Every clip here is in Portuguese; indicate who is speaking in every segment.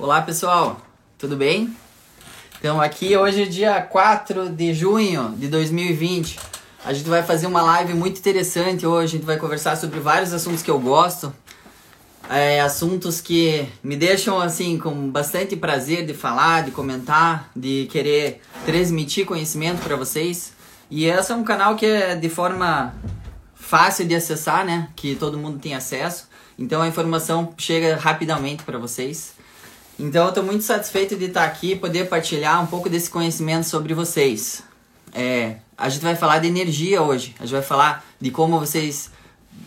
Speaker 1: Olá pessoal, tudo bem? Então aqui hoje é dia 4 de junho de 2020. A gente vai fazer uma live muito interessante hoje. A gente vai conversar sobre vários assuntos que eu gosto. É, assuntos que me deixam assim com bastante prazer de falar, de comentar, de querer transmitir conhecimento para vocês. E esse é um canal que é de forma fácil de acessar, né? Que todo mundo tem acesso. Então a informação chega rapidamente para vocês. Então eu estou muito satisfeito de estar aqui e poder partilhar um pouco desse conhecimento sobre vocês. É, a gente vai falar de energia hoje. A gente vai falar de como vocês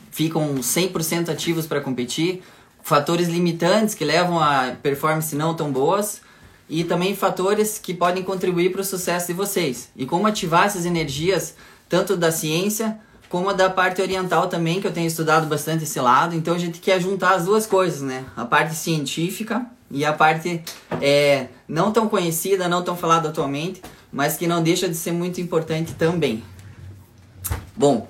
Speaker 1: ficam 100% ativos para competir, fatores limitantes que levam a performance não tão boas e também fatores que podem contribuir para o sucesso de vocês. E como ativar essas energias tanto da ciência como da parte oriental também, que eu tenho estudado bastante esse lado. Então a gente quer juntar as duas coisas, né? A parte científica e a parte é, não tão conhecida, não tão falada atualmente, mas que não deixa de ser muito importante também. Bom,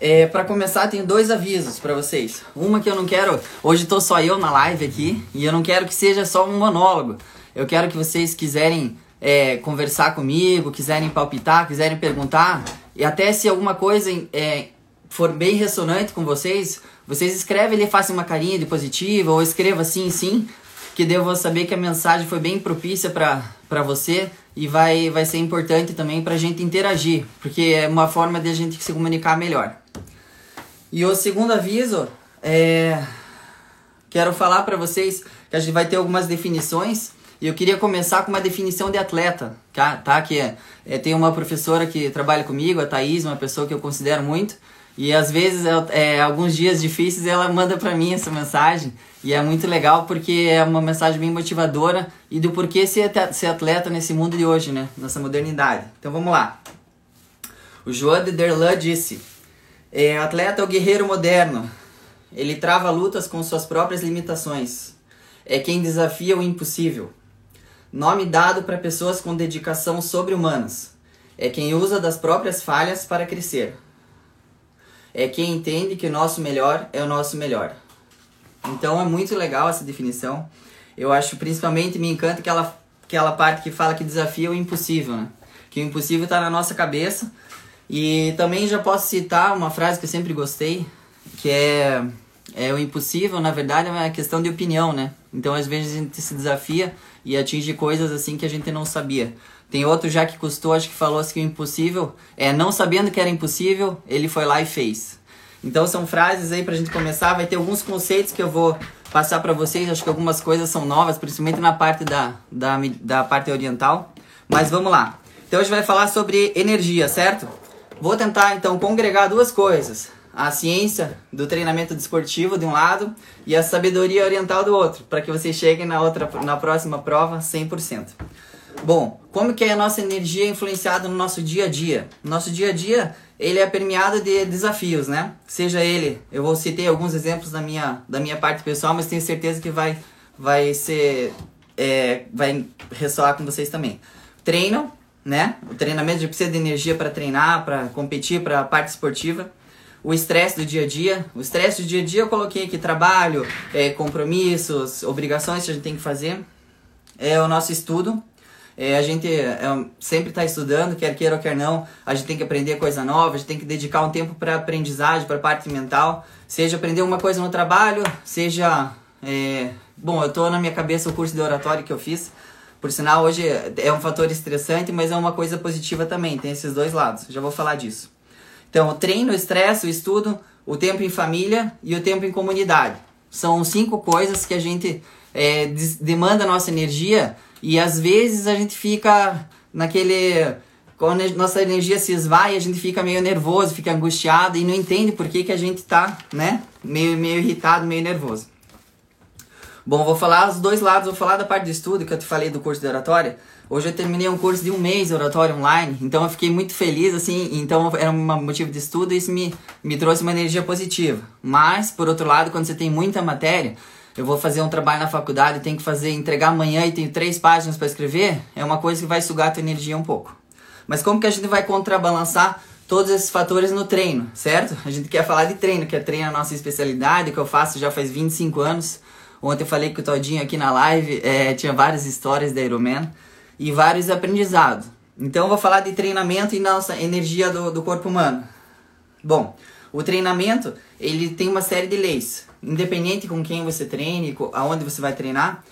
Speaker 1: é, para começar, tenho dois avisos para vocês. Uma que eu não quero. Hoje estou só eu na live aqui e eu não quero que seja só um monólogo. Eu quero que vocês quiserem é, conversar comigo, quiserem palpitar, quiserem perguntar e até se alguma coisa é, for bem ressonante com vocês, vocês escrevem ali, façam uma carinha de positivo ou escreva sim, sim, que eu vou saber que a mensagem foi bem propícia para você e vai, vai ser importante também para a gente interagir, porque é uma forma de a gente se comunicar melhor. E o segundo aviso é. Quero falar para vocês que a gente vai ter algumas definições e eu queria começar com uma definição de atleta, tá? tá? Que é, é, tem uma professora que trabalha comigo, a Thaís, uma pessoa que eu considero muito, e às vezes, é, alguns dias difíceis, ela manda para mim essa mensagem. E é muito legal porque é uma mensagem bem motivadora e do porquê ser, ser atleta nesse mundo de hoje, né? Nessa modernidade. Então vamos lá. O João de Derlan disse: é, atleta é o guerreiro moderno. Ele trava lutas com suas próprias limitações. É quem desafia o impossível. Nome dado para pessoas com dedicação sobre-humanas. É quem usa das próprias falhas para crescer é quem entende que o nosso melhor é o nosso melhor. Então é muito legal essa definição. Eu acho principalmente me encanta aquela, aquela parte que fala que desafia o impossível, né? Que o impossível está na nossa cabeça. E também já posso citar uma frase que eu sempre gostei, que é, é o impossível, na verdade, é uma questão de opinião, né? Então às vezes a gente se desafia e atinge coisas assim que a gente não sabia. Tem outro já que custou, acho que falou assim impossível, é, não sabendo que era impossível, ele foi lá e fez. Então são frases aí pra gente começar, vai ter alguns conceitos que eu vou passar para vocês, acho que algumas coisas são novas, principalmente na parte da, da, da parte oriental. Mas vamos lá. Então a gente vai falar sobre energia, certo? Vou tentar então congregar duas coisas. A ciência do treinamento desportivo de um lado e a sabedoria oriental do outro, para que vocês cheguem na outra na próxima prova 100%. Bom, como que é a nossa energia influenciada no nosso dia a dia? Nosso dia a dia, ele é permeado de desafios, né? Seja ele, eu vou citar alguns exemplos da minha, da minha parte pessoal, mas tenho certeza que vai, vai ser, é, vai ressoar com vocês também. Treino, né? O treinamento de precisa de energia para treinar, para competir, para a parte esportiva. O estresse do dia a dia. O estresse do dia a dia eu coloquei aqui trabalho, é, compromissos, obrigações que a gente tem que fazer. É o nosso estudo, é, a gente é, sempre está estudando, quer queira ou quer não, a gente tem que aprender coisa nova, a gente tem que dedicar um tempo para aprendizagem, para parte mental, seja aprender uma coisa no trabalho, seja. É, bom, eu estou na minha cabeça o curso de oratório que eu fiz, por sinal, hoje é um fator estressante, mas é uma coisa positiva também, tem esses dois lados, já vou falar disso. Então, o treino, o estresse, o estudo, o tempo em família e o tempo em comunidade. São cinco coisas que a gente é, demanda nossa energia e às vezes a gente fica naquele. Quando a nossa energia se esvai, a gente fica meio nervoso, fica angustiado e não entende por que, que a gente tá, né? Meio, meio irritado, meio nervoso. Bom, vou falar os dois lados, vou falar da parte de estudo que eu te falei do curso de oratória. Hoje eu terminei um curso de um mês de oratória online, então eu fiquei muito feliz, assim, então era um motivo de estudo e isso me, me trouxe uma energia positiva. Mas, por outro lado, quando você tem muita matéria, eu vou fazer um trabalho na faculdade, tenho que fazer, entregar amanhã e tenho três páginas para escrever, é uma coisa que vai sugar a tua energia um pouco. Mas como que a gente vai contrabalançar todos esses fatores no treino, certo? A gente quer falar de treino, que é treino a nossa especialidade, que eu faço já faz 25 anos. Ontem eu falei com o Todinho aqui na live, é, tinha várias histórias da Ironman e vários aprendizados. Então eu vou falar de treinamento e nossa energia do, do corpo humano. Bom, o treinamento, ele tem uma série de leis. Independente com quem você treine, aonde você vai treinar,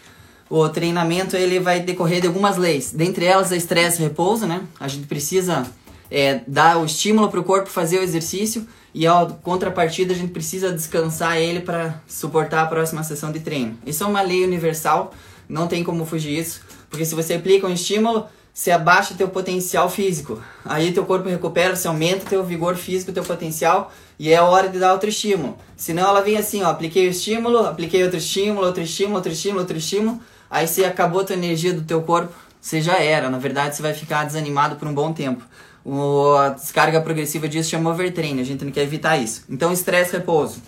Speaker 1: o treinamento ele vai decorrer de algumas leis. Dentre elas, a estresse e repouso, né? A gente precisa é, dar o estímulo para o corpo fazer o exercício e a contrapartida a gente precisa descansar ele para suportar a próxima sessão de treino. Isso é uma lei universal, não tem como fugir disso, porque se você aplica um estímulo, você abaixa teu potencial físico. Aí teu corpo recupera, você aumenta teu vigor físico, teu potencial e é hora de dar outro estímulo. Senão ela vem assim, ó, apliquei o estímulo, apliquei outro estímulo, outro estímulo, outro estímulo, outro estímulo, aí você acabou a tua energia do teu corpo, você já era. Na verdade, você vai ficar desanimado por um bom tempo. O, a descarga progressiva disso chama overtraining, a gente não quer evitar isso. Então, estresse repouso.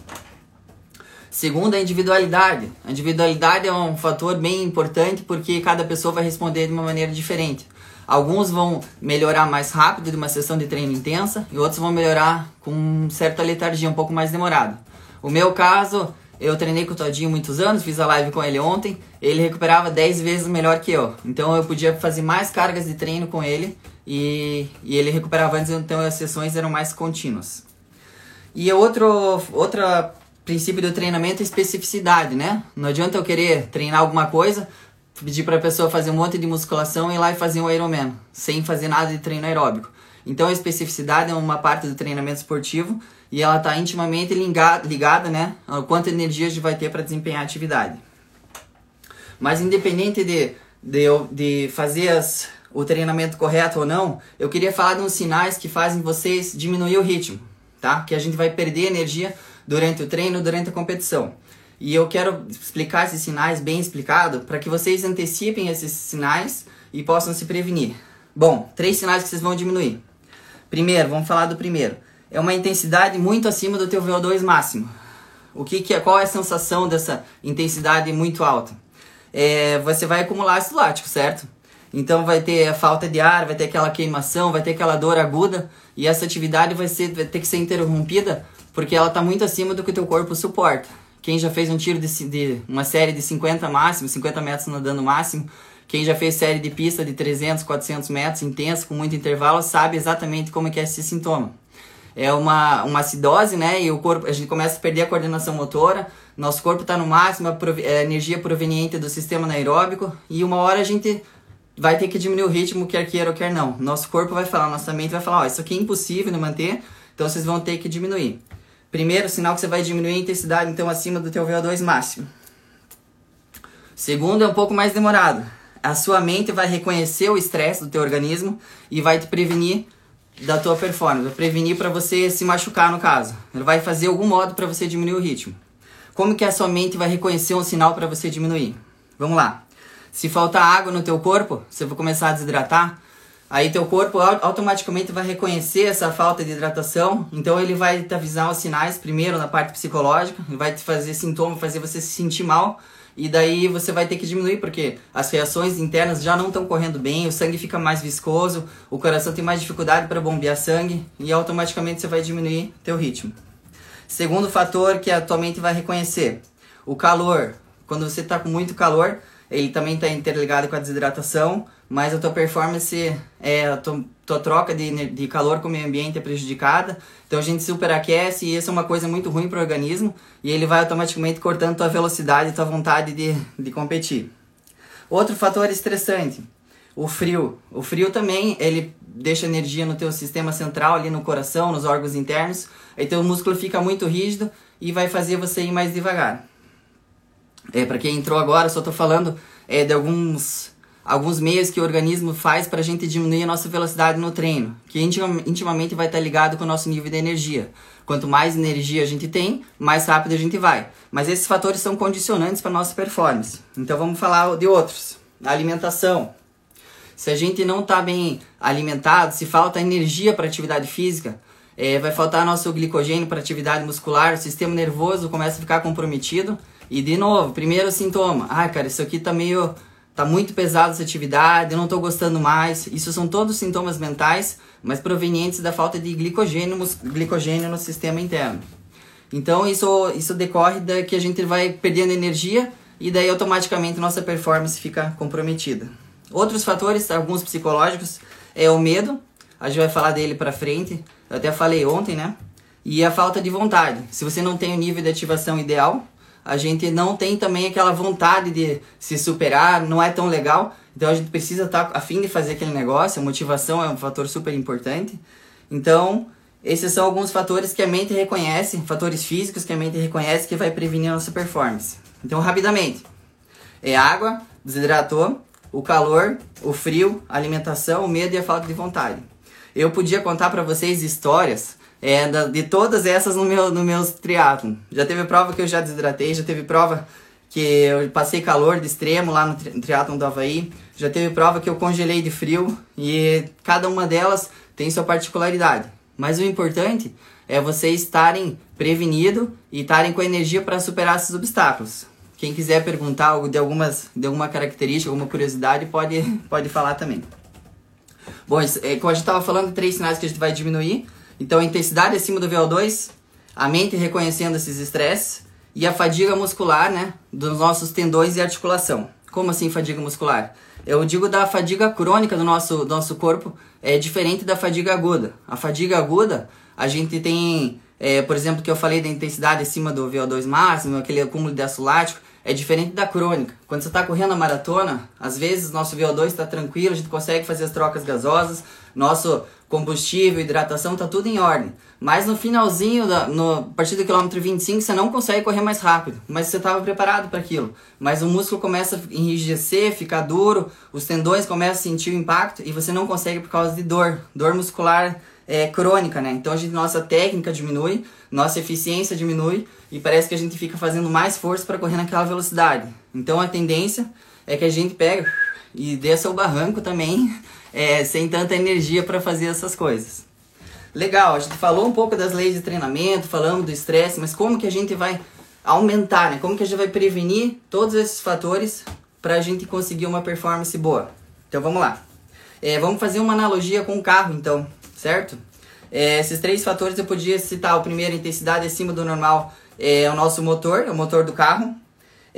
Speaker 1: Segundo, a individualidade. A individualidade é um fator bem importante porque cada pessoa vai responder de uma maneira diferente. Alguns vão melhorar mais rápido de uma sessão de treino intensa e outros vão melhorar com certa letargia um pouco mais demorada. O meu caso, eu treinei com o Todinho muitos anos, fiz a live com ele ontem, ele recuperava 10 vezes melhor que eu. Então eu podia fazer mais cargas de treino com ele e, e ele recuperava antes, então as sessões eram mais contínuas. E outro, outro princípio do treinamento é especificidade, né? Não adianta eu querer treinar alguma coisa, pedir para a pessoa fazer um monte de musculação e ir lá e fazer um Ironman, sem fazer nada de treino aeróbico. Então a especificidade é uma parte do treinamento esportivo e ela está intimamente ligada, ligada né, a quanta energia a gente vai ter para desempenhar a atividade. Mas independente de, de, de fazer as, o treinamento correto ou não, eu queria falar de uns sinais que fazem vocês diminuir o ritmo, tá? Que a gente vai perder energia durante o treino, durante a competição. E eu quero explicar esses sinais bem explicado para que vocês antecipem esses sinais e possam se prevenir. Bom, três sinais que vocês vão diminuir. Primeiro, vamos falar do primeiro. É uma intensidade muito acima do teu VO2 máximo. O que, que é? Qual é a sensação dessa intensidade muito alta? É, você vai acumular ácido lático, certo? Então vai ter falta de ar, vai ter aquela queimação, vai ter aquela dor aguda e essa atividade vai, ser, vai ter que ser interrompida porque ela está muito acima do que o teu corpo suporta. Quem já fez um tiro de, de uma série de 50 máximo, 50 metros nadando máximo, quem já fez série de pista de 300, 400 metros intenso com muito intervalo sabe exatamente como é que é esse sintoma. É uma, uma acidose, né? E o corpo, a gente começa a perder a coordenação motora, nosso corpo está no máximo, a, a energia proveniente do sistema anaeróbico, e uma hora a gente vai ter que diminuir o ritmo, quer queira ou quer não. Nosso corpo vai falar, nossa mente vai falar, ó, isso aqui é impossível de manter, então vocês vão ter que diminuir. Primeiro sinal que você vai diminuir a intensidade, então acima do teu VO2 máximo. Segundo é um pouco mais demorado. A sua mente vai reconhecer o estresse do teu organismo e vai te prevenir da tua performance, vai prevenir para você se machucar no caso. Ele vai fazer algum modo para você diminuir o ritmo. Como que a sua mente vai reconhecer um sinal para você diminuir? Vamos lá. Se faltar água no teu corpo, você vai começar a desidratar, aí teu corpo automaticamente vai reconhecer essa falta de hidratação, então ele vai te avisar os sinais primeiro na parte psicológica, vai te fazer sintoma, fazer você se sentir mal, e daí você vai ter que diminuir porque as reações internas já não estão correndo bem, o sangue fica mais viscoso, o coração tem mais dificuldade para bombear sangue e automaticamente você vai diminuir teu ritmo. Segundo fator que a tua mente vai reconhecer, o calor. Quando você está com muito calor, ele também está interligado com a desidratação, mas a tua performance, é, a tua, tua troca de, de calor com o meio ambiente é prejudicada, então a gente superaquece e isso é uma coisa muito ruim para o organismo e ele vai automaticamente cortando tua velocidade e tua vontade de, de competir. Outro fator estressante, o frio. O frio também, ele deixa energia no teu sistema central, ali no coração, nos órgãos internos, aí teu músculo fica muito rígido e vai fazer você ir mais devagar. É, para quem entrou agora, só estou falando é, de alguns, alguns meios que o organismo faz para a gente diminuir a nossa velocidade no treino, que intimamente vai estar tá ligado com o nosso nível de energia. Quanto mais energia a gente tem, mais rápido a gente vai. Mas esses fatores são condicionantes para nossa performance. Então vamos falar de outros. A alimentação. Se a gente não está bem alimentado, se falta energia para atividade física, é, vai faltar nosso glicogênio para atividade muscular, o sistema nervoso começa a ficar comprometido e de novo, primeiro sintoma, ah, cara, isso aqui tá meio tá muito pesado essa atividade, eu não tô gostando mais. Isso são todos sintomas mentais, mas provenientes da falta de glicogênio, glicogênio no sistema interno. Então isso isso decorre da que a gente vai perdendo energia e daí automaticamente nossa performance fica comprometida. Outros fatores, alguns psicológicos, é o medo, a gente vai falar dele para frente, eu até falei ontem, né? E a falta de vontade. Se você não tem o nível de ativação ideal, a gente não tem também aquela vontade de se superar, não é tão legal. Então a gente precisa estar tá a fim de fazer aquele negócio, a motivação é um fator super importante. Então, esses são alguns fatores que a mente reconhece, fatores físicos que a mente reconhece que vai prevenir a nossa performance. Então, rapidamente, é água, desidratou, o calor, o frio, a alimentação, o medo e a falta de vontade. Eu podia contar para vocês histórias é, de todas essas no meu no meus triatlon. Já teve prova que eu já desidratei, já teve prova que eu passei calor de extremo lá no, no triatlon do Havaí, já teve prova que eu congelei de frio e cada uma delas tem sua particularidade. Mas o importante é vocês estarem prevenidos e estarem com energia para superar esses obstáculos. Quem quiser perguntar de, algumas, de alguma característica, alguma curiosidade, pode, pode falar também. Bom, é, como a gente estava falando, três sinais que a gente vai diminuir. Então, a intensidade acima do VO2, a mente reconhecendo esses estresses e a fadiga muscular, né, dos nossos tendões e articulação. Como assim fadiga muscular? Eu digo da fadiga crônica do nosso, do nosso corpo, é diferente da fadiga aguda. A fadiga aguda, a gente tem, é, por exemplo, que eu falei da intensidade acima do VO2 máximo, aquele acúmulo de ácido lático, é diferente da crônica. Quando você está correndo a maratona, às vezes nosso VO2 está tranquilo, a gente consegue fazer as trocas gasosas, nosso combustível, hidratação, está tudo em ordem. Mas no finalzinho, da, no, a partir do quilômetro 25, você não consegue correr mais rápido. Mas você estava preparado para aquilo. Mas o músculo começa a enrijecer, ficar duro, os tendões começam a sentir o impacto e você não consegue por causa de dor. Dor muscular é, crônica, né? Então a gente, nossa técnica diminui, nossa eficiência diminui e parece que a gente fica fazendo mais força para correr naquela velocidade. Então a tendência é que a gente pega e desça o barranco também, é, sem tanta energia para fazer essas coisas. Legal, a gente falou um pouco das leis de treinamento, falamos do estresse, mas como que a gente vai aumentar, né? Como que a gente vai prevenir todos esses fatores para a gente conseguir uma performance boa? Então vamos lá. É, vamos fazer uma analogia com o carro, então, certo? É, esses três fatores eu podia citar. O primeiro, intensidade acima do normal, é o nosso motor, é o motor do carro.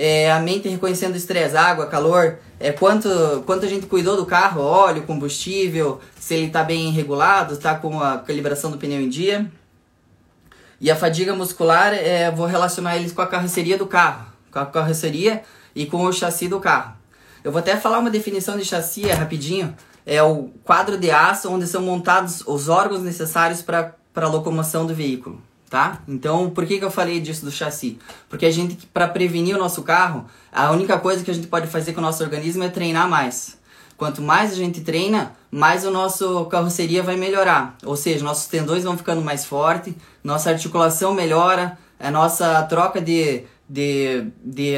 Speaker 1: É, a mente reconhecendo estresse, água, calor, é, quanto, quanto a gente cuidou do carro, óleo, combustível, se ele está bem regulado, está com a calibração do pneu em dia. E a fadiga muscular, é, vou relacionar eles com a carroceria do carro, com a carroceria e com o chassi do carro. Eu vou até falar uma definição de chassi é, rapidinho. É o quadro de aço onde são montados os órgãos necessários para a locomoção do veículo tá? Então, por que, que eu falei disso do chassi? Porque a gente, para prevenir o nosso carro, a única coisa que a gente pode fazer com o nosso organismo é treinar mais. Quanto mais a gente treina, mais o nosso carroceria vai melhorar. Ou seja, nossos tendões vão ficando mais fortes, nossa articulação melhora, a nossa troca de, de, de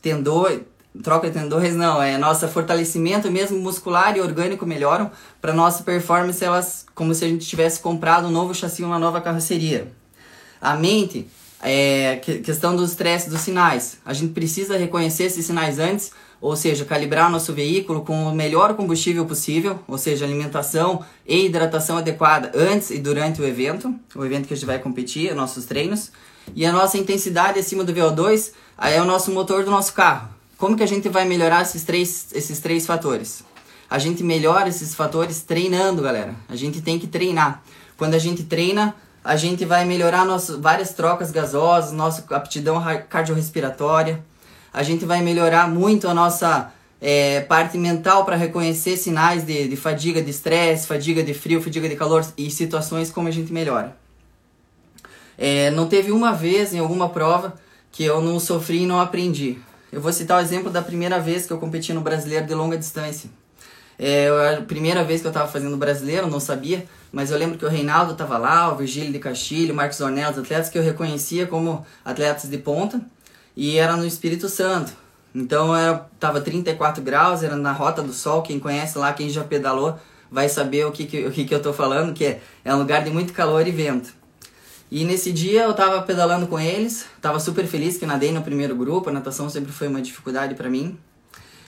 Speaker 1: tendões, troca de tendões não, é nosso fortalecimento mesmo muscular e orgânico melhoram para nossa performance elas como se a gente tivesse comprado um novo chassi, uma nova carroceria. A mente, é questão do estresse dos sinais. A gente precisa reconhecer esses sinais antes, ou seja, calibrar o nosso veículo com o melhor combustível possível, ou seja, alimentação e hidratação adequada antes e durante o evento, o evento que a gente vai competir, nossos treinos. E a nossa intensidade acima do VO2 é o nosso motor do nosso carro. Como que a gente vai melhorar esses três, esses três fatores? A gente melhora esses fatores treinando, galera. A gente tem que treinar. Quando a gente treina, a gente vai melhorar nosso, várias trocas gasosas, nossa aptidão cardiorrespiratória. A gente vai melhorar muito a nossa é, parte mental para reconhecer sinais de, de fadiga, de estresse, fadiga de frio, fadiga de calor e situações como a gente melhora. É, não teve uma vez em alguma prova que eu não sofri e não aprendi. Eu vou citar o exemplo da primeira vez que eu competi no brasileiro de longa distância. É, a primeira vez que eu estava fazendo brasileiro, não sabia, mas eu lembro que o Reinaldo estava lá, o Virgílio de Castilho, o Marcos Ornella, os atletas que eu reconhecia como atletas de ponta, e era no Espírito Santo. Então era, tava 34 graus, era na Rota do Sol, quem conhece lá, quem já pedalou, vai saber o que, que, o que, que eu tô falando, que é, é um lugar de muito calor e vento. E nesse dia eu tava pedalando com eles, tava super feliz que nadei no primeiro grupo, a natação sempre foi uma dificuldade para mim.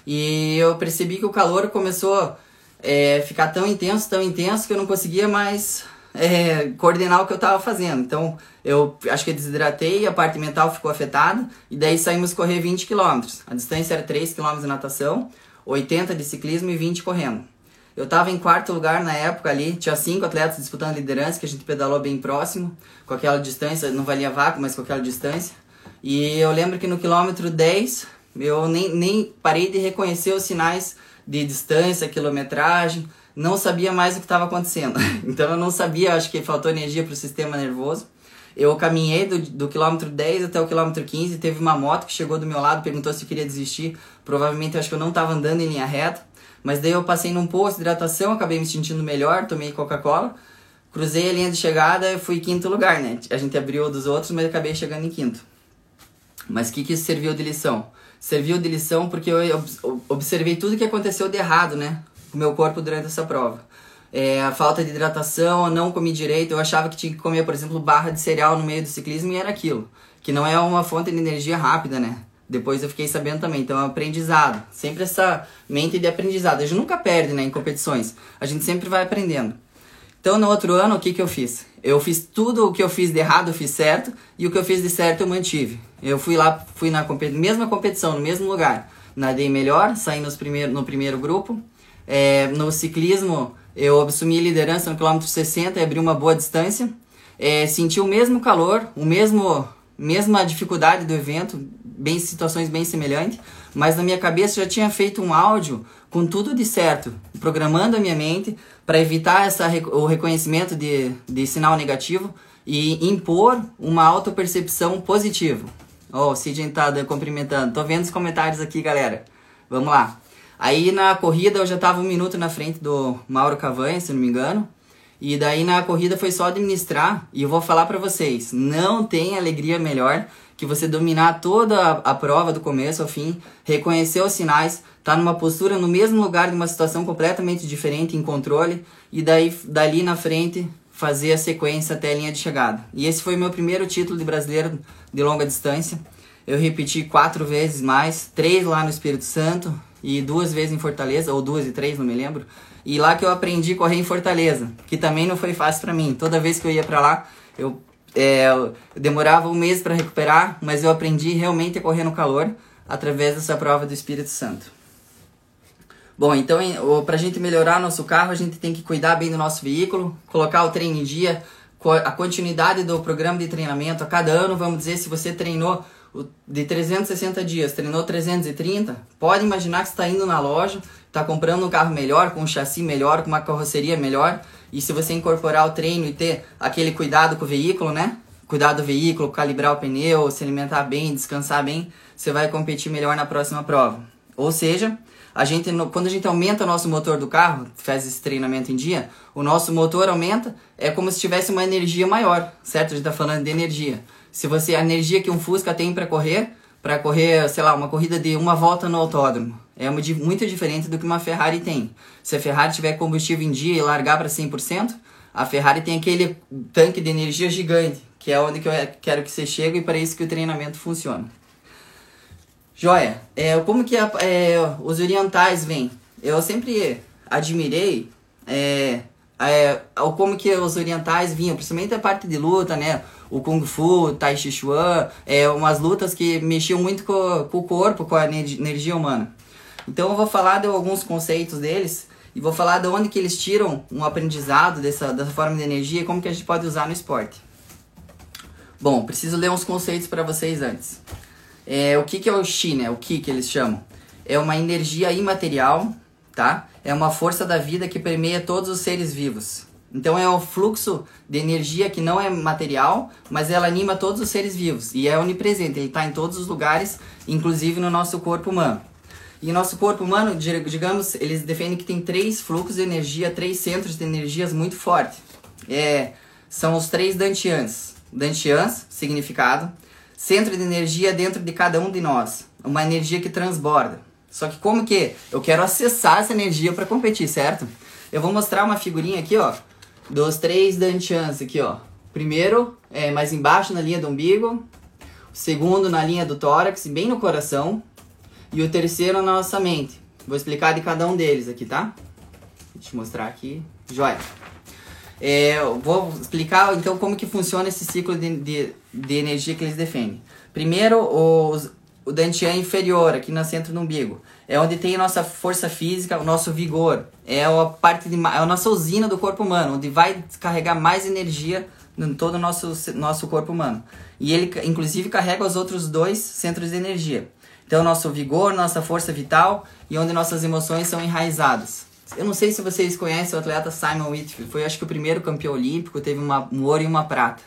Speaker 1: E eu percebi que o calor começou é, ficar tão intenso, tão intenso que eu não conseguia mais é, coordenar o que eu estava fazendo. Então, eu acho que desidratei, a parte mental ficou afetada, e daí saímos correr 20 km. A distância era 3 km de natação, 80 de ciclismo e 20 correndo. Eu estava em quarto lugar na época ali, tinha cinco atletas disputando liderança, que a gente pedalou bem próximo, com aquela distância, não valia vácuo, mas com aquela distância. E eu lembro que no quilômetro 10, eu nem, nem parei de reconhecer os sinais de distância, quilometragem, não sabia mais o que estava acontecendo. Então eu não sabia, acho que faltou energia para o sistema nervoso. Eu caminhei do, do quilômetro 10 até o quilômetro 15, teve uma moto que chegou do meu lado, perguntou se eu queria desistir. Provavelmente acho que eu não estava andando em linha reta. Mas daí eu passei num posto de hidratação, acabei me sentindo melhor, tomei Coca-Cola, cruzei a linha de chegada e fui quinto lugar, né? A gente abriu dos outros, mas acabei chegando em quinto. Mas o que, que isso serviu de lição? Serviu de lição porque eu observei tudo que aconteceu de errado, né? Com o meu corpo durante essa prova. É, a falta de hidratação, eu não comi direito, eu achava que tinha que comer, por exemplo, barra de cereal no meio do ciclismo e era aquilo. Que não é uma fonte de energia rápida, né? Depois eu fiquei sabendo também. Então é um aprendizado. Sempre essa mente de aprendizado. A gente nunca perde né, em competições. A gente sempre vai aprendendo. Então no outro ano, o que, que eu fiz? Eu fiz tudo o que eu fiz de errado, eu fiz certo. E o que eu fiz de certo, eu mantive. Eu fui lá, fui na competi mesma competição, no mesmo lugar. Nadei melhor, saí nos primeiro, no primeiro grupo. É, no ciclismo, eu assumi liderança no quilômetro 60 e abri uma boa distância. É, senti o mesmo calor, o mesmo mesma dificuldade do evento, bem situações bem semelhantes, mas na minha cabeça já tinha feito um áudio com tudo de certo, programando a minha mente para evitar essa, o reconhecimento de, de sinal negativo e impor uma autopercepção positiva. Oh, o Sidney tá cumprimentando. Tô vendo os comentários aqui, galera. Vamos lá. Aí na corrida eu já tava um minuto na frente do Mauro Cavanha, se não me engano. E daí na corrida foi só administrar. E eu vou falar para vocês: não tem alegria melhor que você dominar toda a, a, prova do começo ao fim, reconhecer os sinais, tá numa postura no mesmo lugar de uma situação completamente diferente em controle e daí dali na frente fazer a sequência até a linha de chegada. E esse foi meu primeiro título de brasileiro de longa distância. Eu repeti quatro vezes mais, três lá no Espírito Santo, e duas vezes em Fortaleza, ou duas e três, não me lembro. E lá que eu aprendi a correr em Fortaleza, que também não foi fácil para mim. Toda vez que eu ia para lá, eu, é, eu demorava um mês para recuperar, mas eu aprendi realmente a correr no calor através dessa prova do Espírito Santo. Bom, então para a gente melhorar nosso carro, a gente tem que cuidar bem do nosso veículo, colocar o treino em dia, a continuidade do programa de treinamento. A cada ano, vamos dizer, se você treinou de 360 dias treinou 330, pode imaginar que está indo na loja, está comprando um carro melhor, com um chassi melhor, com uma carroceria melhor. E se você incorporar o treino e ter aquele cuidado com o veículo, né? Cuidar do veículo, calibrar o pneu, se alimentar bem, descansar bem, você vai competir melhor na próxima prova. Ou seja, a gente, quando a gente aumenta o nosso motor do carro, faz esse treinamento em dia, o nosso motor aumenta, é como se tivesse uma energia maior, certo? A gente está falando de energia. Se você a energia que um Fusca tem para correr, para correr, sei lá, uma corrida de uma volta no autódromo, é muito diferente do que uma Ferrari tem. Se a Ferrari tiver combustível em dia e largar para 100%, a Ferrari tem aquele tanque de energia gigante, que é onde que eu quero que você chegue e para isso que o treinamento funciona. Joia, é, como que é, os orientais vêm? Eu sempre admirei é, é, como que os orientais vinham, principalmente a parte de luta, né? o Kung Fu, Tai Chi Chuan, é, umas lutas que mexiam muito com, com o corpo, com a energia humana. Então eu vou falar de alguns conceitos deles e vou falar de onde que eles tiram um aprendizado dessa, dessa forma de energia e como que a gente pode usar no esporte. Bom, preciso ler uns conceitos para vocês antes. É, o que, que é o Chi, né? O Ki que eles chamam? É uma energia imaterial, tá? É uma força da vida que permeia todos os seres vivos. Então é um fluxo de energia que não é material, mas ela anima todos os seres vivos e é onipresente, ele está em todos os lugares, inclusive no nosso corpo humano. E nosso corpo humano, digamos, eles defendem que tem três fluxos de energia, três centros de energias muito fortes. É, são os três dantians. Dantians, significado, centro de energia dentro de cada um de nós, uma energia que transborda. Só que como que eu quero acessar essa energia para competir, certo? Eu vou mostrar uma figurinha aqui, ó, dos três dantians aqui, ó. Primeiro é mais embaixo na linha do umbigo, segundo na linha do tórax, bem no coração, e o terceiro na nossa mente. Vou explicar de cada um deles aqui, tá? Vou te mostrar aqui. Joia. É, vou explicar então como que funciona esse ciclo de, de, de energia que eles defendem. Primeiro, os, o dantian inferior, aqui no centro do umbigo. É onde tem a nossa força física, o nosso vigor. É a parte de, é a nossa usina do corpo humano, onde vai descarregar mais energia em todo o nosso, nosso corpo humano. E ele, inclusive, carrega os outros dois centros de energia. Então, nosso vigor, nossa força vital e onde nossas emoções são enraizadas. Eu não sei se vocês conhecem o atleta Simon Whitfield, foi acho que o primeiro campeão olímpico, teve uma, um ouro e uma prata.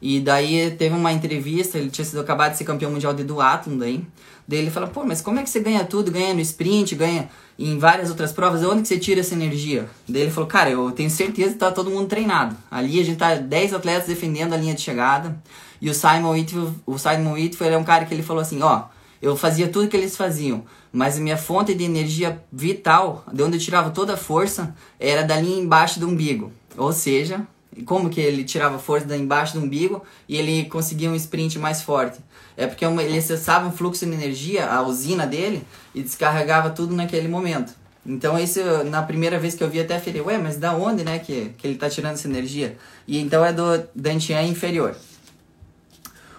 Speaker 1: E daí teve uma entrevista, ele tinha sido acabado de ser campeão mundial de duatlon daí. Daí ele fala, pô, mas como é que você ganha tudo? Ganha no sprint, ganha em várias outras provas, onde que você tira essa energia? Daí ele falou, cara, eu tenho certeza que tá todo mundo treinado. Ali a gente tá 10 atletas defendendo a linha de chegada. E o Simon Whitfield, o Simon Whitfield é um cara que ele falou assim, ó, eu fazia tudo que eles faziam, mas a minha fonte de energia vital, de onde eu tirava toda a força, era da linha embaixo do umbigo. Ou seja, como que ele tirava força da embaixo do umbigo e ele conseguia um sprint mais forte? É porque ele acessava um fluxo de energia, a usina dele, e descarregava tudo naquele momento. Então, esse, na primeira vez que eu vi, até falei, ué, mas da onde, né, que, que ele tá tirando essa energia? E então é do dantian inferior.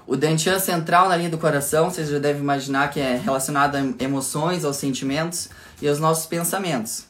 Speaker 1: O dantian central na linha do coração, vocês já devem imaginar que é relacionado a emoções, aos sentimentos e aos nossos pensamentos.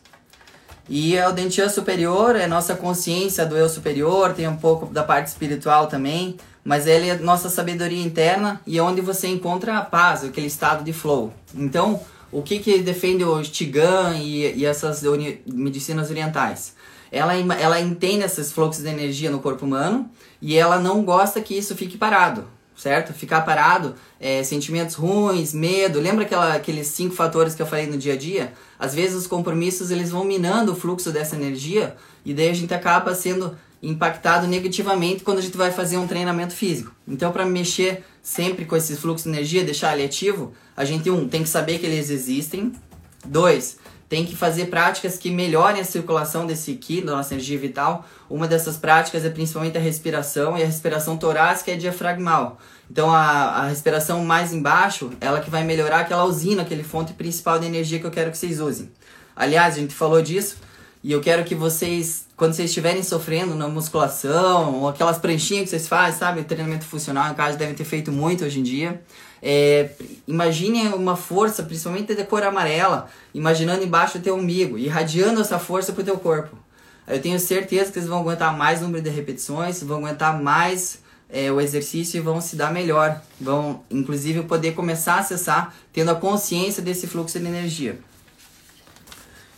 Speaker 1: E o dantian superior é nossa consciência do eu superior, tem um pouco da parte espiritual também, mas ele é nossa sabedoria interna e é onde você encontra a paz, aquele estado de flow. Então, o que que defende o Qigong e, e essas medicinas orientais? Ela, ela entende esses fluxos de energia no corpo humano e ela não gosta que isso fique parado certo? Ficar parado, é, sentimentos ruins, medo. Lembra aquela, aqueles cinco fatores que eu falei no dia a dia? Às vezes os compromissos eles vão minando o fluxo dessa energia e daí a gente acaba sendo impactado negativamente quando a gente vai fazer um treinamento físico. Então, para mexer sempre com esse fluxo de energia, deixar ele ativo, a gente um tem que saber que eles existem. Dois, tem que fazer práticas que melhorem a circulação desse Ki, da nossa energia vital. Uma dessas práticas é principalmente a respiração, e a respiração torácica é diafragmal. Então a, a respiração mais embaixo, ela que vai melhorar aquela usina, aquele fonte principal de energia que eu quero que vocês usem. Aliás, a gente falou disso, e eu quero que vocês, quando vocês estiverem sofrendo na musculação, ou aquelas pranchinhas que vocês fazem, sabe? Treinamento funcional, em casa devem ter feito muito hoje em dia. É, imagine uma força, principalmente de cor amarela, imaginando embaixo do teu umbigo, irradiando essa força para o teu corpo. Eu tenho certeza que eles vão aguentar mais número de repetições, vão aguentar mais é, o exercício e vão se dar melhor. Vão, inclusive, poder começar a acessar tendo a consciência desse fluxo de energia.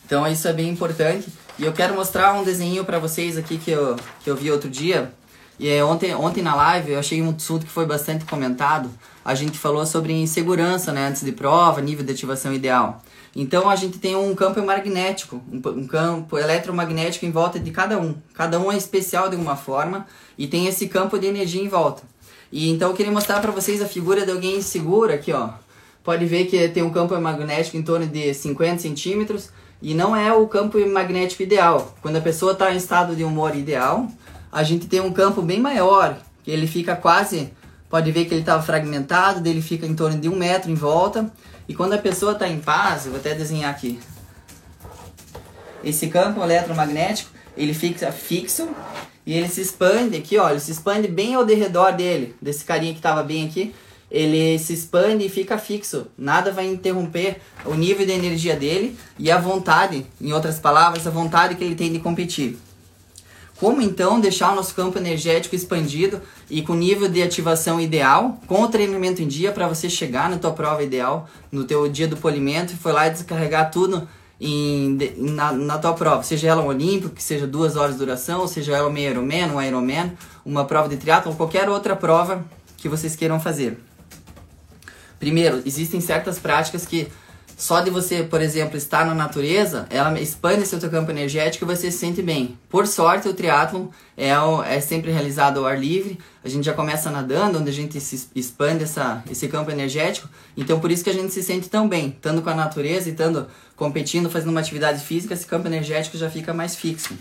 Speaker 1: Então, isso é bem importante. E eu quero mostrar um desenho para vocês aqui que eu, que eu vi outro dia. E é, ontem, ontem na live eu achei um assunto que foi bastante comentado. A gente falou sobre insegurança, né, antes de prova, nível de ativação ideal. Então a gente tem um campo magnético, um, um campo eletromagnético em volta de cada um. Cada um é especial de alguma forma e tem esse campo de energia em volta. E então eu queria mostrar para vocês a figura de alguém inseguro aqui, ó. Pode ver que tem um campo magnético em torno de 50 centímetros e não é o campo magnético ideal. Quando a pessoa está em estado de humor ideal, a gente tem um campo bem maior, que ele fica quase, pode ver que ele estava fragmentado, dele fica em torno de um metro em volta. E quando a pessoa está em paz, eu vou até desenhar aqui. Esse campo eletromagnético, ele fica fixo e ele se expande aqui, ele se expande bem ao redor dele, desse carinha que estava bem aqui. Ele se expande e fica fixo. Nada vai interromper o nível de energia dele e a vontade, em outras palavras, a vontade que ele tem de competir. Como então deixar o nosso campo energético expandido e com nível de ativação ideal, com o treinamento em dia para você chegar na tua prova ideal, no teu dia do polimento e foi lá descarregar tudo em, na, na tua prova, seja ela um olímpico, que seja duas horas de duração, seja ela um Ironman, um Ironman, uma prova de triatlo, ou qualquer outra prova que vocês queiram fazer. Primeiro, existem certas práticas que só de você, por exemplo, estar na natureza, ela expande seu teu campo energético e você se sente bem. Por sorte, o triatlon é, é sempre realizado ao ar livre. A gente já começa nadando, onde a gente se expande essa, esse campo energético. Então, por isso que a gente se sente tão bem. Estando com a natureza e estando competindo, fazendo uma atividade física, esse campo energético já fica mais fixo.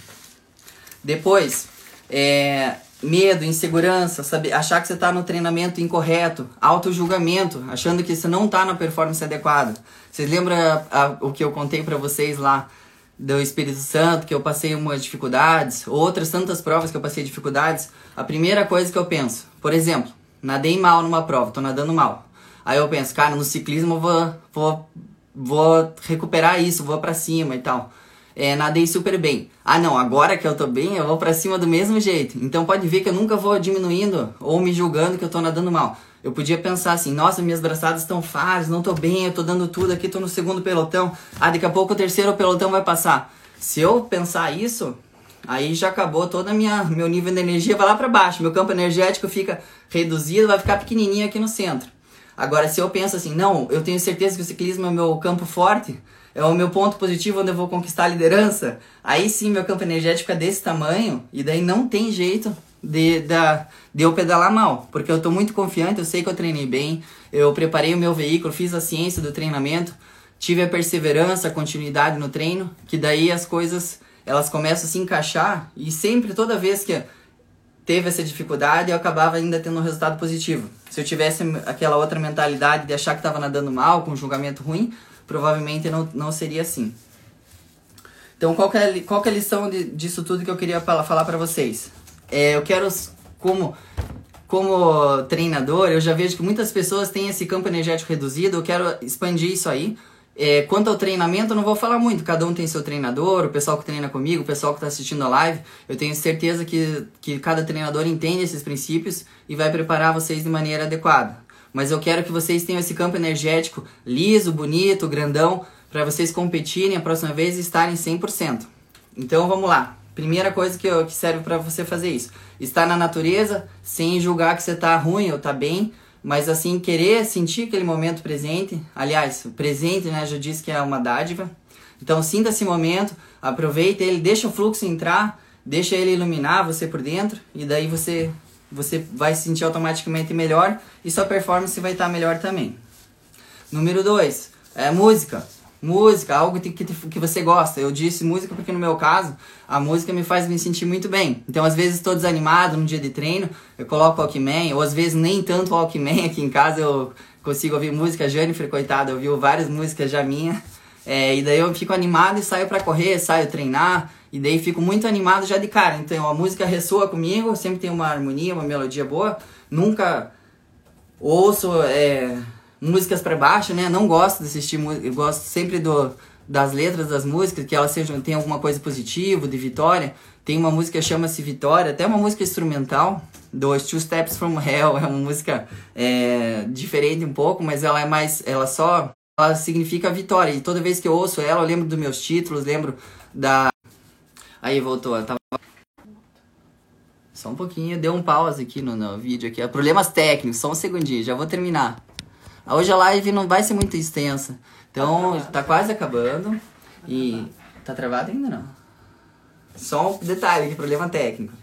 Speaker 1: Depois, é, medo, insegurança, saber, achar que você está no treinamento incorreto, auto-julgamento, achando que você não está na performance adequada. Vocês lembram a, a, o que eu contei para vocês lá do Espírito Santo, que eu passei umas dificuldades, outras tantas provas que eu passei dificuldades, a primeira coisa que eu penso, por exemplo, nadei mal numa prova, tô nadando mal. Aí eu penso, cara, no ciclismo eu vou, vou, vou recuperar isso, vou para cima e tal. É, nadei super bem. Ah, não, agora que eu tô bem, eu vou para cima do mesmo jeito. Então pode ver que eu nunca vou diminuindo ou me julgando que eu tô nadando mal. Eu podia pensar assim, nossa, minhas braçadas estão fáceis, não tô bem, eu tô dando tudo aqui, tô no segundo pelotão. Ah, daqui a pouco o terceiro pelotão vai passar. Se eu pensar isso, aí já acabou toda a minha meu nível de energia vai lá para baixo, meu campo energético fica reduzido, vai ficar pequenininho aqui no centro. Agora, se eu penso assim, não, eu tenho certeza que o ciclismo é o meu campo forte, é o meu ponto positivo onde eu vou conquistar a liderança, aí sim meu campo energético é desse tamanho, e daí não tem jeito de, de, de eu pedalar mal, porque eu estou muito confiante, eu sei que eu treinei bem, eu preparei o meu veículo, fiz a ciência do treinamento, tive a perseverança, a continuidade no treino, que daí as coisas elas começam a se encaixar e sempre, toda vez que teve essa dificuldade, eu acabava ainda tendo um resultado positivo. Se eu tivesse aquela outra mentalidade de achar que estava nadando mal, com um julgamento ruim, provavelmente não, não seria assim. Então, qual que é, qual que é a lição de, disso tudo que eu queria falar para vocês? É, eu quero, como, como treinador, eu já vejo que muitas pessoas têm esse campo energético reduzido, eu quero expandir isso aí. É, quanto ao treinamento, eu não vou falar muito, cada um tem seu treinador, o pessoal que treina comigo, o pessoal que está assistindo a live, eu tenho certeza que, que cada treinador entende esses princípios e vai preparar vocês de maneira adequada. Mas eu quero que vocês tenham esse campo energético liso, bonito, grandão, para vocês competirem a próxima vez e estarem 100%. Então vamos lá. Primeira coisa que, eu, que serve para você fazer isso. Estar na natureza sem julgar que você tá ruim ou tá bem, mas assim, querer sentir aquele momento presente. Aliás, o presente, né, já disse que é uma dádiva. Então sinta esse momento, aproveita ele, deixa o fluxo entrar, deixa ele iluminar você por dentro e daí você você vai se sentir automaticamente melhor e sua performance vai estar melhor também. Número 2, é música música, algo que, que, que você gosta. Eu disse música porque no meu caso, a música me faz me sentir muito bem. Então, às vezes estou desanimado no dia de treino, eu coloco Walkman, ou às vezes nem tanto Walkman aqui em casa, eu consigo ouvir música. Jennifer, coitada, ouviu várias músicas já minha. É, e daí eu fico animado e saio para correr, saio treinar, e daí fico muito animado já de cara. Então a música ressoa comigo, sempre tem uma harmonia, uma melodia boa. Nunca ouço é, músicas para baixo, né? Não gosto de assistir música, gosto sempre do, das letras das músicas, que elas sejam, alguma coisa positiva, de vitória. Tem uma música que chama-se Vitória, até uma música instrumental, dos Two Steps from Hell, é uma música é, diferente um pouco, mas ela é mais, ela só, ela significa vitória, e toda vez que eu ouço ela, eu lembro dos meus títulos, lembro da... Aí voltou, tava... Só um pouquinho, deu um pause aqui no, no vídeo aqui, problemas técnicos, só um segundinho, já vou terminar. Hoje a live não vai ser muito extensa. Então, tá quase acabando. E. Tá travado ainda não? Só um detalhe, que problema técnico.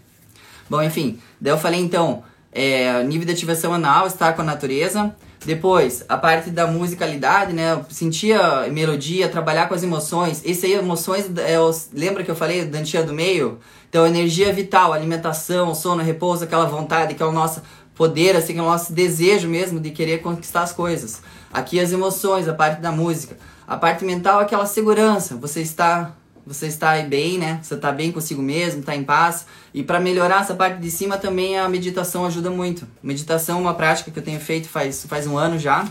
Speaker 1: Bom, enfim. Daí eu falei então, é, nível de ativação anal, estar com a natureza. Depois, a parte da musicalidade, né? Sentir a melodia, trabalhar com as emoções. Esse aí, emoções, é os, lembra que eu falei da antia do meio? Então, energia vital, alimentação, sono, repouso, aquela vontade que é o nosso poder, assim, é o nosso desejo mesmo de querer conquistar as coisas. Aqui as emoções, a parte da música. A parte mental é aquela segurança. Você está você está bem, né? Você está bem consigo mesmo, está em paz. E para melhorar essa parte de cima também a meditação ajuda muito. Meditação é uma prática que eu tenho feito faz, faz um ano já.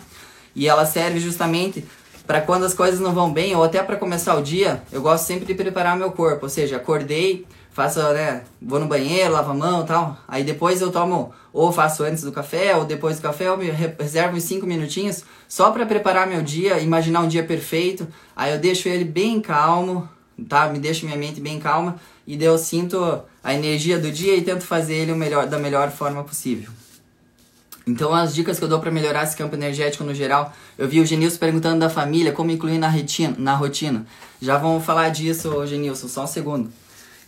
Speaker 1: E ela serve justamente para quando as coisas não vão bem, ou até para começar o dia, eu gosto sempre de preparar meu corpo. Ou seja, acordei, faço, né, vou no banheiro, lavo a mão e tal. Aí depois eu tomo, ou faço antes do café, ou depois do café, eu me reservo uns 5 minutinhos só para preparar meu dia, imaginar um dia perfeito. Aí eu deixo ele bem calmo, tá? Me deixo minha mente bem calma e daí eu sinto a energia do dia e tento fazer ele o melhor, da melhor forma possível. Então as dicas que eu dou para melhorar esse campo energético no geral, eu vi o Genilson perguntando da família, como incluir na rotina, na rotina. Já vamos falar disso, Genilson, só um segundo.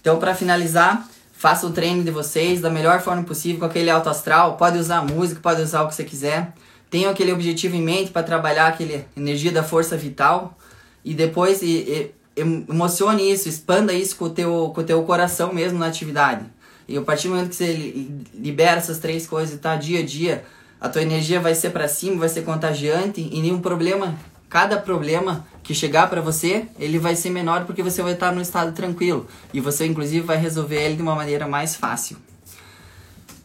Speaker 1: Então, para finalizar, faça o treino de vocês da melhor forma possível, com aquele alto astral. Pode usar música, pode usar o que você quiser. Tenha aquele objetivo em mente para trabalhar aquele energia da força vital. E depois e, e, emocione isso, expanda isso com o, teu, com o teu coração mesmo na atividade. E a partir do momento que você libera essas três coisas e tá dia a dia, a tua energia vai ser para cima, vai ser contagiante e nenhum problema cada problema que chegar para você, ele vai ser menor porque você vai estar no estado tranquilo e você inclusive vai resolver ele de uma maneira mais fácil.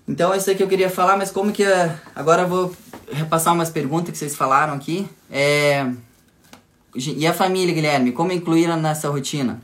Speaker 1: Então é isso que eu queria falar, mas como que agora eu vou repassar umas perguntas que vocês falaram aqui. É... E a família, Guilherme, como incluíram nessa rotina?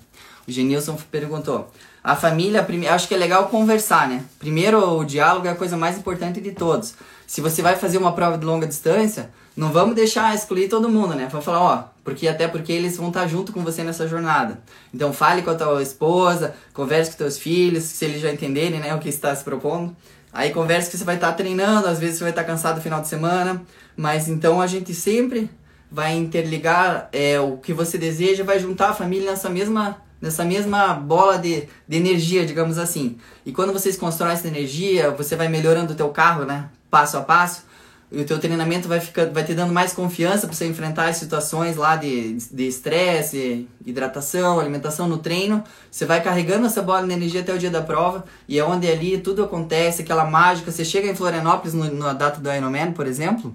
Speaker 1: O Genilson perguntou. A família, acho que é legal conversar, né? Primeiro, o diálogo é a coisa mais importante de todos. Se você vai fazer uma prova de longa distância, não vamos deixar excluir todo mundo, né? Vamos falar, ó, porque até porque eles vão estar junto com você nessa jornada. Então fale com a tua esposa, converse com teus filhos, se eles já entenderem, né, o que está se propondo. Aí converse que você vai estar treinando, às vezes você vai estar cansado no final de semana, mas então a gente sempre vai interligar é, o que você deseja, vai juntar a família nessa mesma nessa mesma bola de, de energia, digamos assim. E quando vocês constroem essa energia, você vai melhorando o teu carro, né? Passo a passo e o teu treinamento vai ficar, vai te dando mais confiança para você enfrentar as situações lá de estresse, hidratação, alimentação no treino. Você vai carregando essa bola de energia até o dia da prova e é onde ali tudo acontece, aquela mágica. Você chega em Florianópolis no, na data do Ironman, por exemplo,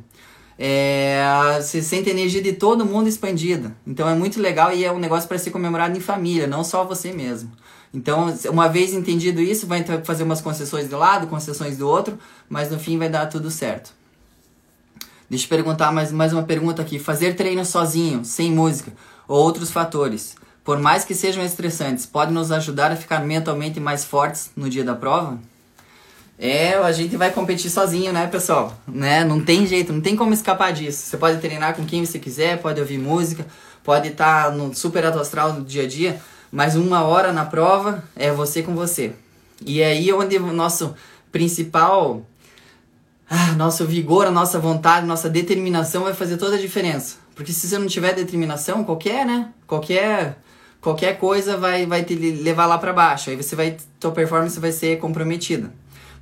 Speaker 1: é, você sente a energia de todo mundo expandida. Então é muito legal e é um negócio para ser comemorado em família, não só você mesmo. Então, uma vez entendido isso, vai fazer umas concessões do lado, concessões do outro, mas no fim vai dar tudo certo. Deixa eu perguntar mais, mais uma pergunta aqui. Fazer treino sozinho, sem música, ou outros fatores, por mais que sejam estressantes, pode nos ajudar a ficar mentalmente mais fortes no dia da prova? É, a gente vai competir sozinho, né, pessoal? Né? Não tem jeito, não tem como escapar disso. Você pode treinar com quem você quiser, pode ouvir música, pode estar no super astral no dia a dia, mas uma hora na prova é você com você. E é aí onde o nosso principal ah, nosso vigor, a nossa vontade, nossa determinação vai fazer toda a diferença. Porque se você não tiver determinação, qualquer, né? Qualquer qualquer coisa vai vai te levar lá para baixo. Aí você vai tua performance vai ser comprometida.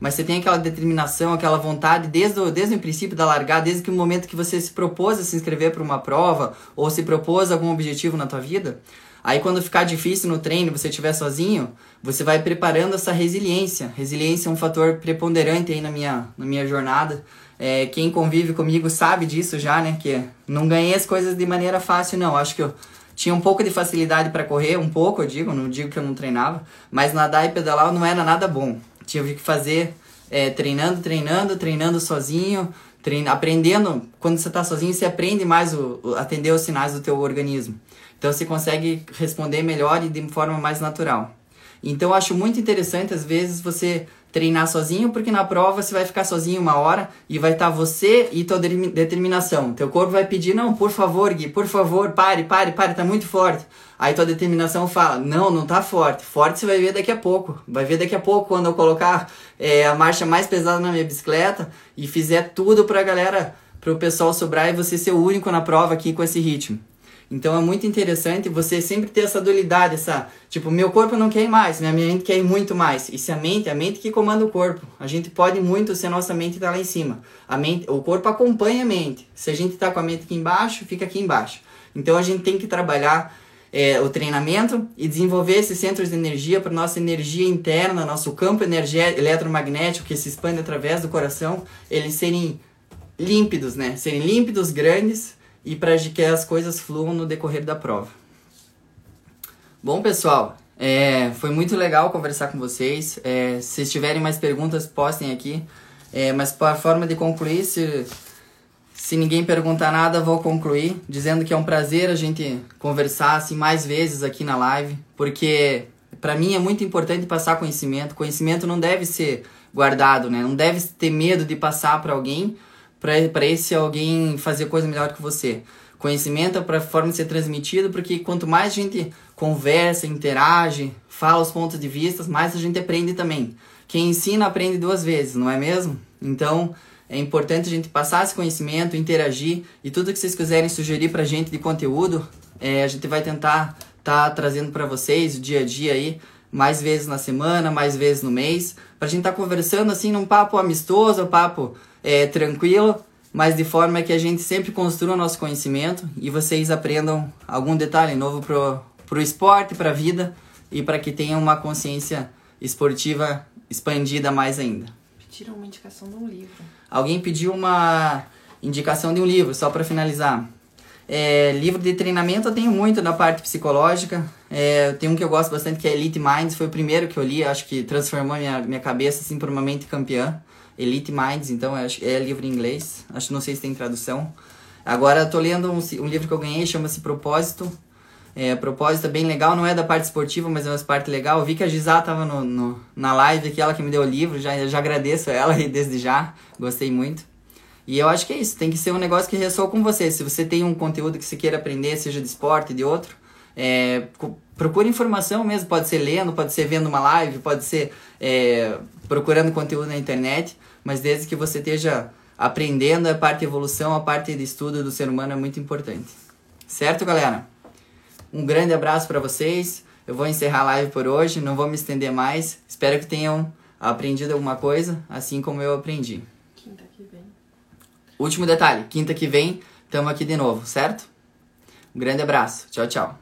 Speaker 1: Mas você tem aquela determinação, aquela vontade desde o, desde o princípio da largada, desde que o momento que você se propôs a se inscrever para uma prova ou se propôs algum objetivo na tua vida, Aí quando ficar difícil no treino, você estiver sozinho, você vai preparando essa resiliência. Resiliência é um fator preponderante aí na minha, na minha jornada. É, quem convive comigo sabe disso já, né? Que não ganhei as coisas de maneira fácil, não. Acho que eu tinha um pouco de facilidade para correr, um pouco, eu digo, não digo que eu não treinava, mas nadar e pedalar não era nada bom. Tive que fazer é, treinando, treinando, treinando sozinho, trein... aprendendo. Quando você está sozinho, você aprende mais o, o, atender os sinais do teu organismo. Então você consegue responder melhor e de forma mais natural. Então eu acho muito interessante às vezes você treinar sozinho, porque na prova você vai ficar sozinho uma hora e vai estar tá você e tua determinação. Teu corpo vai pedir, não, por favor, Gui, por favor, pare, pare, pare, tá muito forte. Aí tua determinação fala, não, não tá forte. Forte você vai ver daqui a pouco. Vai ver daqui a pouco quando eu colocar é, a marcha mais pesada na minha bicicleta e fizer tudo pra galera, pro pessoal sobrar e você ser o único na prova aqui com esse ritmo. Então é muito interessante você sempre ter essa dualidade, essa, tipo, meu corpo não quer mais, minha mente quer muito mais. E se a mente, a mente que comanda o corpo. A gente pode muito se a nossa mente está lá em cima. A mente, o corpo acompanha a mente. Se a gente está com a mente aqui embaixo, fica aqui embaixo. Então a gente tem que trabalhar é, o treinamento e desenvolver esses centros de energia para nossa energia interna, nosso campo eletromagnético que se expande através do coração, eles serem límpidos, né? Serem límpidos, grandes e para que as coisas fluam no decorrer da prova. Bom, pessoal, é, foi muito legal conversar com vocês. É, se tiverem mais perguntas, postem aqui. É, mas para forma de concluir, se, se ninguém perguntar nada, vou concluir dizendo que é um prazer a gente conversar assim, mais vezes aqui na live, porque para mim é muito importante passar conhecimento. Conhecimento não deve ser guardado, né? Não deve ter medo de passar para alguém, para esse alguém fazer coisa melhor que você. Conhecimento é para forma de ser transmitido, porque quanto mais a gente conversa, interage, fala os pontos de vista, mais a gente aprende também. Quem ensina aprende duas vezes, não é mesmo? Então, é importante a gente passar esse conhecimento, interagir e tudo que vocês quiserem sugerir para a gente de conteúdo, é, a gente vai tentar estar tá trazendo para vocês o dia a dia aí, mais vezes na semana, mais vezes no mês, para a gente estar tá conversando assim num papo amistoso, papo é, tranquilo, mas de forma que a gente sempre construa nosso conhecimento e vocês aprendam algum detalhe novo pro, pro esporte, pra vida e para que tenham uma consciência esportiva expandida mais ainda.
Speaker 2: Pediram uma indicação de um livro.
Speaker 1: Alguém pediu uma indicação de um livro, só para finalizar. É, livro de treinamento eu tenho muito na parte psicológica. É, tem um que eu gosto bastante que é Elite Minds, foi o primeiro que eu li, acho que transformou minha, minha cabeça assim, por uma mente campeã. Elite Minds, então é, é livro em inglês, acho não sei se tem tradução. Agora tô lendo um, um livro que eu ganhei, chama-se Propósito. É, propósito é bem legal, não é da parte esportiva, mas é uma parte legal. Eu vi que a Gisá tava no, no, na live aqui, ela que me deu o livro, já, já agradeço a ela desde já, gostei muito. E eu acho que é isso, tem que ser um negócio que ressoa com você. Se você tem um conteúdo que você queira aprender, seja de esporte, de outro, é, procure informação mesmo, pode ser lendo, pode ser vendo uma live, pode ser é, procurando conteúdo na internet, mas desde que você esteja aprendendo a parte de evolução, a parte de estudo do ser humano é muito importante. Certo, galera? Um grande abraço para vocês. Eu vou encerrar a live por hoje, não vou me estender mais. Espero que tenham aprendido alguma coisa, assim como eu aprendi. Último detalhe, quinta que vem, estamos aqui de novo, certo? Um grande abraço. Tchau, tchau.